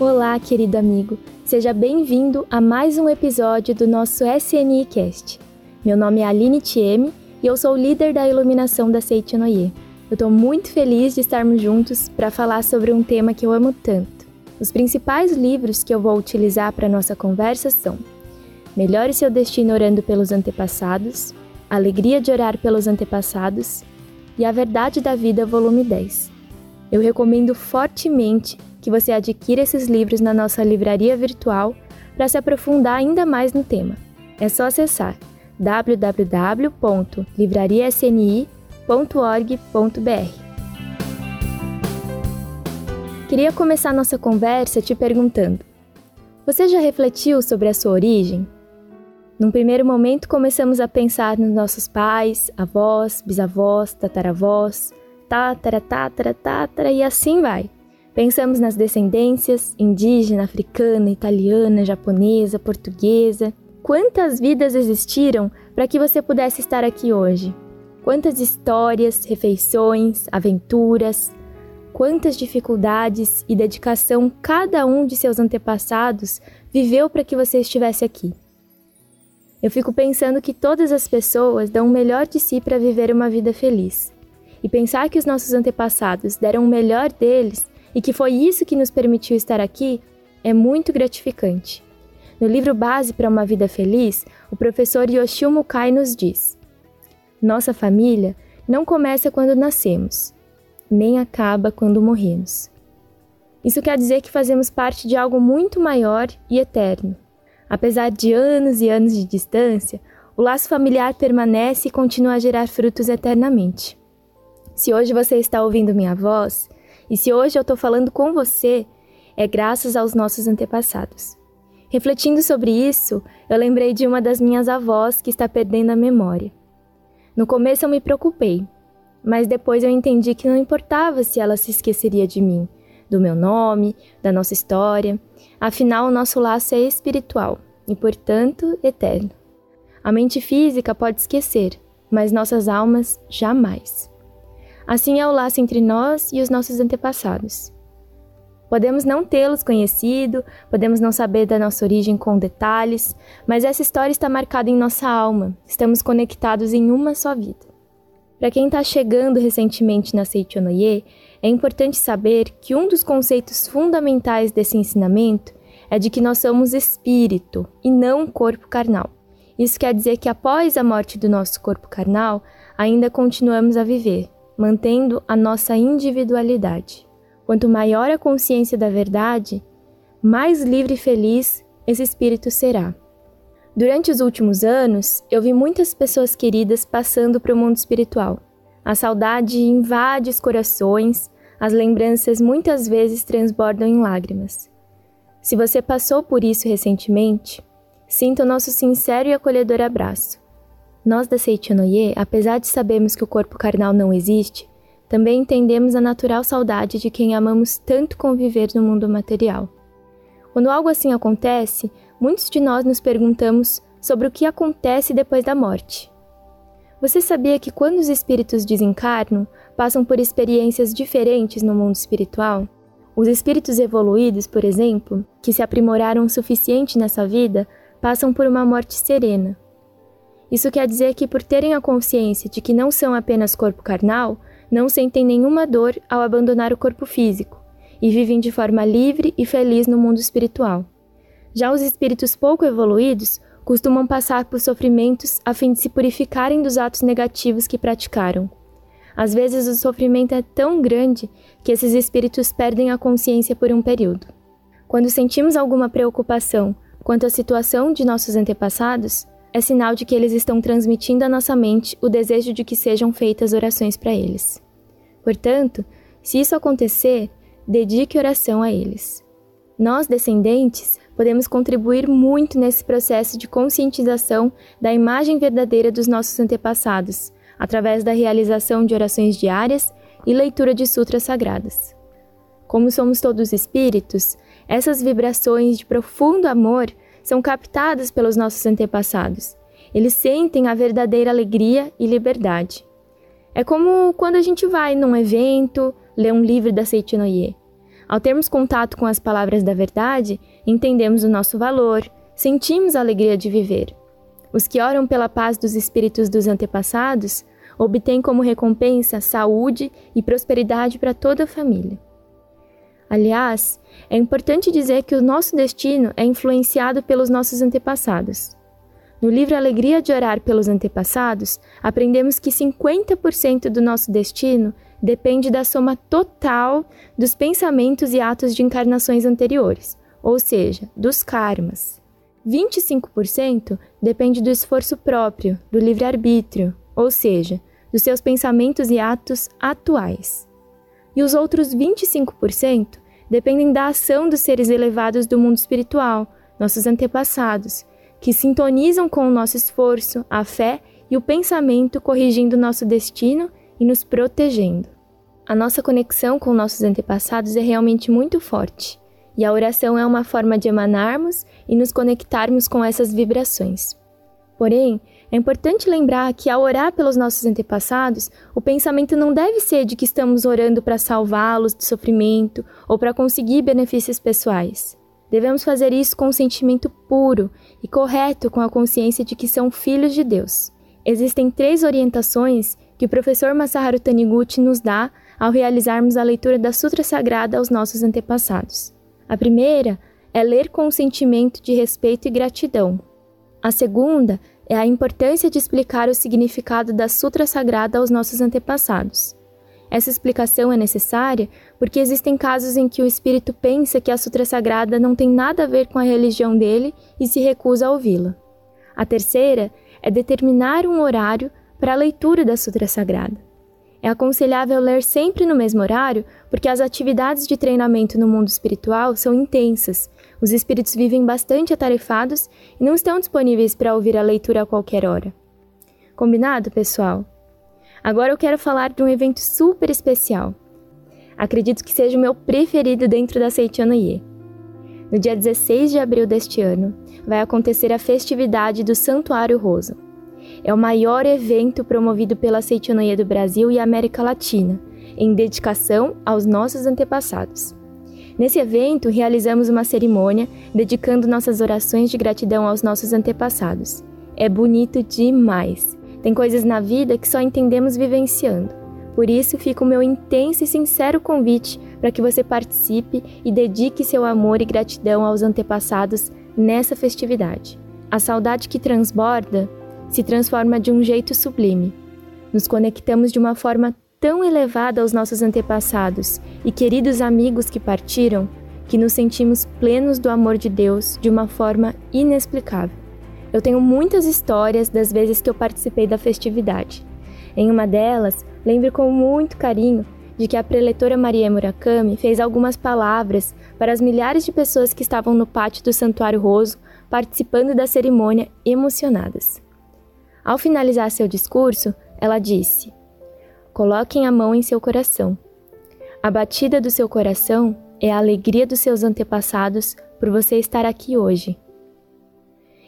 Olá, querido amigo. Seja bem-vindo a mais um episódio do nosso SNI Cast. Meu nome é Aline Thieme e eu sou líder da iluminação da Seite Noye. Eu estou muito feliz de estarmos juntos para falar sobre um tema que eu amo tanto. Os principais livros que eu vou utilizar para nossa conversa são Melhore seu destino orando pelos antepassados, Alegria de orar pelos antepassados e A Verdade da Vida, volume 10. Eu recomendo fortemente que você adquira esses livros na nossa livraria virtual para se aprofundar ainda mais no tema. É só acessar www.livrariasni.org.br. Queria começar nossa conversa te perguntando: você já refletiu sobre a sua origem? Num primeiro momento, começamos a pensar nos nossos pais, avós, bisavós, tataravós, tátara, tátara, tátara e assim vai. Pensamos nas descendências indígena, africana, italiana, japonesa, portuguesa. Quantas vidas existiram para que você pudesse estar aqui hoje? Quantas histórias, refeições, aventuras, quantas dificuldades e dedicação cada um de seus antepassados viveu para que você estivesse aqui. Eu fico pensando que todas as pessoas dão o melhor de si para viver uma vida feliz. E pensar que os nossos antepassados deram o melhor deles e que foi isso que nos permitiu estar aqui é muito gratificante. No livro Base para uma Vida Feliz, o professor Yoshio Mukai nos diz: Nossa família não começa quando nascemos, nem acaba quando morremos. Isso quer dizer que fazemos parte de algo muito maior e eterno. Apesar de anos e anos de distância, o laço familiar permanece e continua a gerar frutos eternamente. Se hoje você está ouvindo minha voz, e se hoje eu estou falando com você, é graças aos nossos antepassados. Refletindo sobre isso, eu lembrei de uma das minhas avós que está perdendo a memória. No começo eu me preocupei, mas depois eu entendi que não importava se ela se esqueceria de mim, do meu nome, da nossa história. Afinal, o nosso laço é espiritual e, portanto, eterno. A mente física pode esquecer, mas nossas almas jamais. Assim é o laço entre nós e os nossos antepassados. Podemos não tê-los conhecido, podemos não saber da nossa origem com detalhes, mas essa história está marcada em nossa alma, estamos conectados em uma só vida. Para quem está chegando recentemente na Seichonoye, é importante saber que um dos conceitos fundamentais desse ensinamento é de que nós somos espírito e não corpo carnal. Isso quer dizer que após a morte do nosso corpo carnal, ainda continuamos a viver, mantendo a nossa individualidade. Quanto maior a consciência da verdade, mais livre e feliz esse espírito será. Durante os últimos anos, eu vi muitas pessoas queridas passando para o mundo espiritual. A saudade invade os corações, as lembranças muitas vezes transbordam em lágrimas. Se você passou por isso recentemente, sinta o nosso sincero e acolhedor abraço. Nós da Seichonoye, apesar de sabermos que o corpo carnal não existe, também entendemos a natural saudade de quem amamos tanto conviver no mundo material. Quando algo assim acontece, muitos de nós nos perguntamos sobre o que acontece depois da morte. Você sabia que quando os espíritos desencarnam, passam por experiências diferentes no mundo espiritual? Os espíritos evoluídos, por exemplo, que se aprimoraram o suficiente nessa vida, passam por uma morte serena, isso quer dizer que, por terem a consciência de que não são apenas corpo carnal, não sentem nenhuma dor ao abandonar o corpo físico e vivem de forma livre e feliz no mundo espiritual. Já os espíritos pouco evoluídos costumam passar por sofrimentos a fim de se purificarem dos atos negativos que praticaram. Às vezes o sofrimento é tão grande que esses espíritos perdem a consciência por um período. Quando sentimos alguma preocupação quanto à situação de nossos antepassados, é sinal de que eles estão transmitindo à nossa mente o desejo de que sejam feitas orações para eles. Portanto, se isso acontecer, dedique oração a eles. Nós, descendentes, podemos contribuir muito nesse processo de conscientização da imagem verdadeira dos nossos antepassados, através da realização de orações diárias e leitura de sutras sagradas. Como somos todos espíritos, essas vibrações de profundo amor são captadas pelos nossos antepassados, Eles sentem a verdadeira alegria e liberdade. É como quando a gente vai num evento, lê um livro da Seitinoye. Ao termos contato com as palavras da verdade, entendemos o nosso valor, sentimos a alegria de viver. Os que oram pela paz dos espíritos dos antepassados obtêm como recompensa saúde e prosperidade para toda a família. Aliás, é importante dizer que o nosso destino é influenciado pelos nossos antepassados. No livro Alegria de Orar pelos Antepassados, aprendemos que 50% do nosso destino depende da soma total dos pensamentos e atos de encarnações anteriores, ou seja, dos karmas. 25% depende do esforço próprio, do livre-arbítrio, ou seja, dos seus pensamentos e atos atuais. E os outros 25% dependem da ação dos seres elevados do mundo espiritual, nossos antepassados, que sintonizam com o nosso esforço, a fé e o pensamento, corrigindo nosso destino e nos protegendo. A nossa conexão com nossos antepassados é realmente muito forte, e a oração é uma forma de emanarmos e nos conectarmos com essas vibrações. Porém, é importante lembrar que ao orar pelos nossos antepassados, o pensamento não deve ser de que estamos orando para salvá-los do sofrimento ou para conseguir benefícios pessoais. Devemos fazer isso com um sentimento puro e correto com a consciência de que são filhos de Deus. Existem três orientações que o professor Masaharu Taniguchi nos dá ao realizarmos a leitura da Sutra Sagrada aos nossos antepassados. A primeira é ler com um sentimento de respeito e gratidão. A segunda é a importância de explicar o significado da Sutra Sagrada aos nossos antepassados. Essa explicação é necessária porque existem casos em que o espírito pensa que a Sutra Sagrada não tem nada a ver com a religião dele e se recusa a ouvi-la. A terceira é determinar um horário para a leitura da Sutra Sagrada. É aconselhável ler sempre no mesmo horário, porque as atividades de treinamento no mundo espiritual são intensas. Os espíritos vivem bastante atarefados e não estão disponíveis para ouvir a leitura a qualquer hora. Combinado, pessoal? Agora eu quero falar de um evento super especial. Acredito que seja o meu preferido dentro da Seitiano Ye. No dia 16 de abril deste ano, vai acontecer a festividade do Santuário Rosa. É o maior evento promovido pela Seitonoia do Brasil e América Latina, em dedicação aos nossos antepassados. Nesse evento, realizamos uma cerimônia dedicando nossas orações de gratidão aos nossos antepassados. É bonito demais. Tem coisas na vida que só entendemos vivenciando. Por isso, fica o meu intenso e sincero convite para que você participe e dedique seu amor e gratidão aos antepassados nessa festividade. A saudade que transborda se transforma de um jeito sublime. Nos conectamos de uma forma tão elevada aos nossos antepassados e queridos amigos que partiram, que nos sentimos plenos do amor de Deus de uma forma inexplicável. Eu tenho muitas histórias das vezes que eu participei da festividade. Em uma delas, lembro com muito carinho de que a preletora Maria Murakami fez algumas palavras para as milhares de pessoas que estavam no pátio do Santuário Roso participando da cerimônia emocionadas. Ao finalizar seu discurso, ela disse: Coloquem a mão em seu coração. A batida do seu coração é a alegria dos seus antepassados por você estar aqui hoje.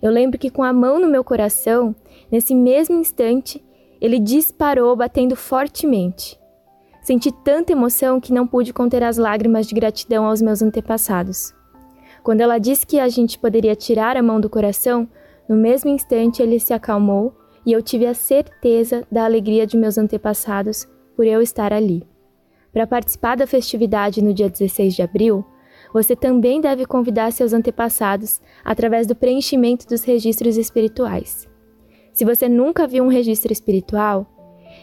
Eu lembro que com a mão no meu coração, nesse mesmo instante, ele disparou batendo fortemente. Senti tanta emoção que não pude conter as lágrimas de gratidão aos meus antepassados. Quando ela disse que a gente poderia tirar a mão do coração, no mesmo instante ele se acalmou e eu tive a certeza da alegria de meus antepassados por eu estar ali. Para participar da festividade no dia 16 de abril, você também deve convidar seus antepassados através do preenchimento dos registros espirituais. Se você nunca viu um registro espiritual,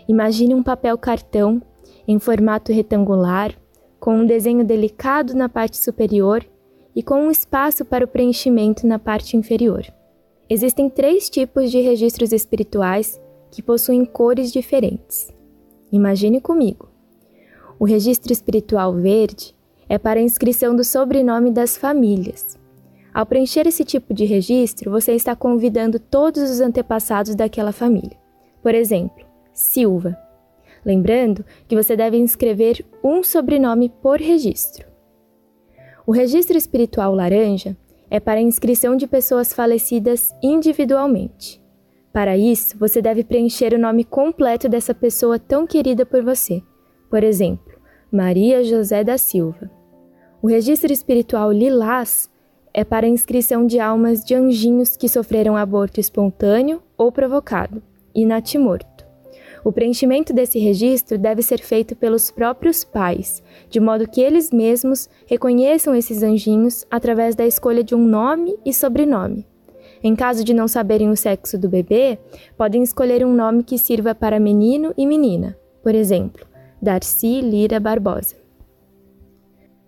imagine um papel cartão em formato retangular, com um desenho delicado na parte superior e com um espaço para o preenchimento na parte inferior. Existem três tipos de registros espirituais que possuem cores diferentes. Imagine comigo. O registro espiritual verde é para a inscrição do sobrenome das famílias. Ao preencher esse tipo de registro, você está convidando todos os antepassados daquela família. Por exemplo, Silva. Lembrando que você deve inscrever um sobrenome por registro. O registro espiritual laranja é para a inscrição de pessoas falecidas individualmente. Para isso, você deve preencher o nome completo dessa pessoa tão querida por você. Por exemplo, Maria José da Silva. O registro espiritual Lilás é para a inscrição de almas de anjinhos que sofreram aborto espontâneo ou provocado, e natimorto. O preenchimento desse registro deve ser feito pelos próprios pais, de modo que eles mesmos reconheçam esses anjinhos através da escolha de um nome e sobrenome. Em caso de não saberem o sexo do bebê, podem escolher um nome que sirva para menino e menina, por exemplo, Darcy Lira Barbosa.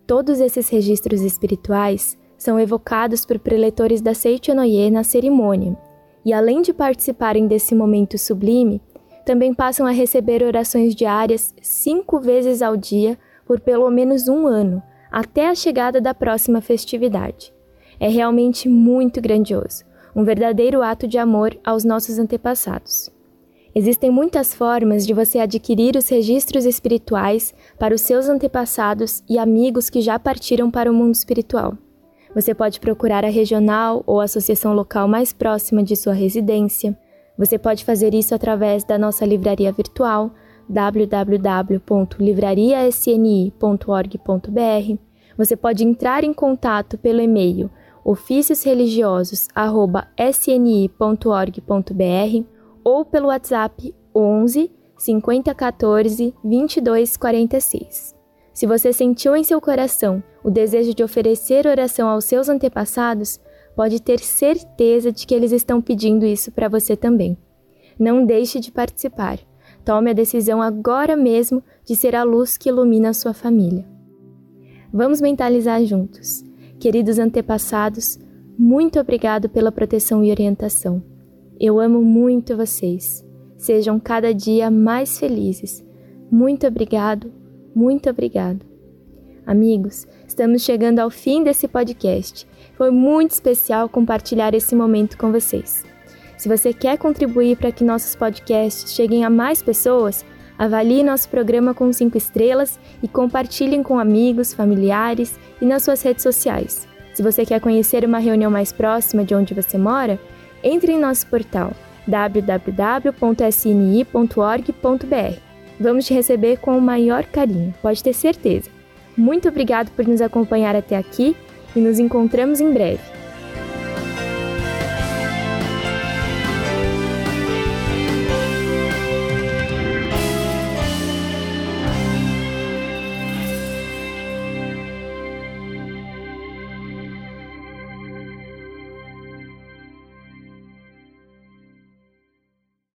Todos esses registros espirituais são evocados por preletores da Seichonoye na cerimônia, e além de participarem desse momento sublime, também passam a receber orações diárias cinco vezes ao dia por pelo menos um ano, até a chegada da próxima festividade. É realmente muito grandioso, um verdadeiro ato de amor aos nossos antepassados. Existem muitas formas de você adquirir os registros espirituais para os seus antepassados e amigos que já partiram para o mundo espiritual. Você pode procurar a regional ou associação local mais próxima de sua residência. Você pode fazer isso através da nossa livraria virtual www.livrariasni.org.br. Você pode entrar em contato pelo e-mail oficiosreligiosos@sni.org.br ou pelo WhatsApp 11 5014 2246. Se você sentiu em seu coração o desejo de oferecer oração aos seus antepassados, pode ter certeza de que eles estão pedindo isso para você também. Não deixe de participar. Tome a decisão agora mesmo de ser a luz que ilumina a sua família. Vamos mentalizar juntos. Queridos antepassados, muito obrigado pela proteção e orientação. Eu amo muito vocês. Sejam cada dia mais felizes. Muito obrigado muito obrigado. Amigos, estamos chegando ao fim desse podcast. Foi muito especial compartilhar esse momento com vocês. Se você quer contribuir para que nossos podcasts cheguem a mais pessoas, avalie nosso programa com 5 estrelas e compartilhem com amigos, familiares e nas suas redes sociais. Se você quer conhecer uma reunião mais próxima de onde você mora, entre em nosso portal www.sni.org.br Vamos te receber com o maior carinho, pode ter certeza. Muito obrigado por nos acompanhar até aqui e nos encontramos em breve.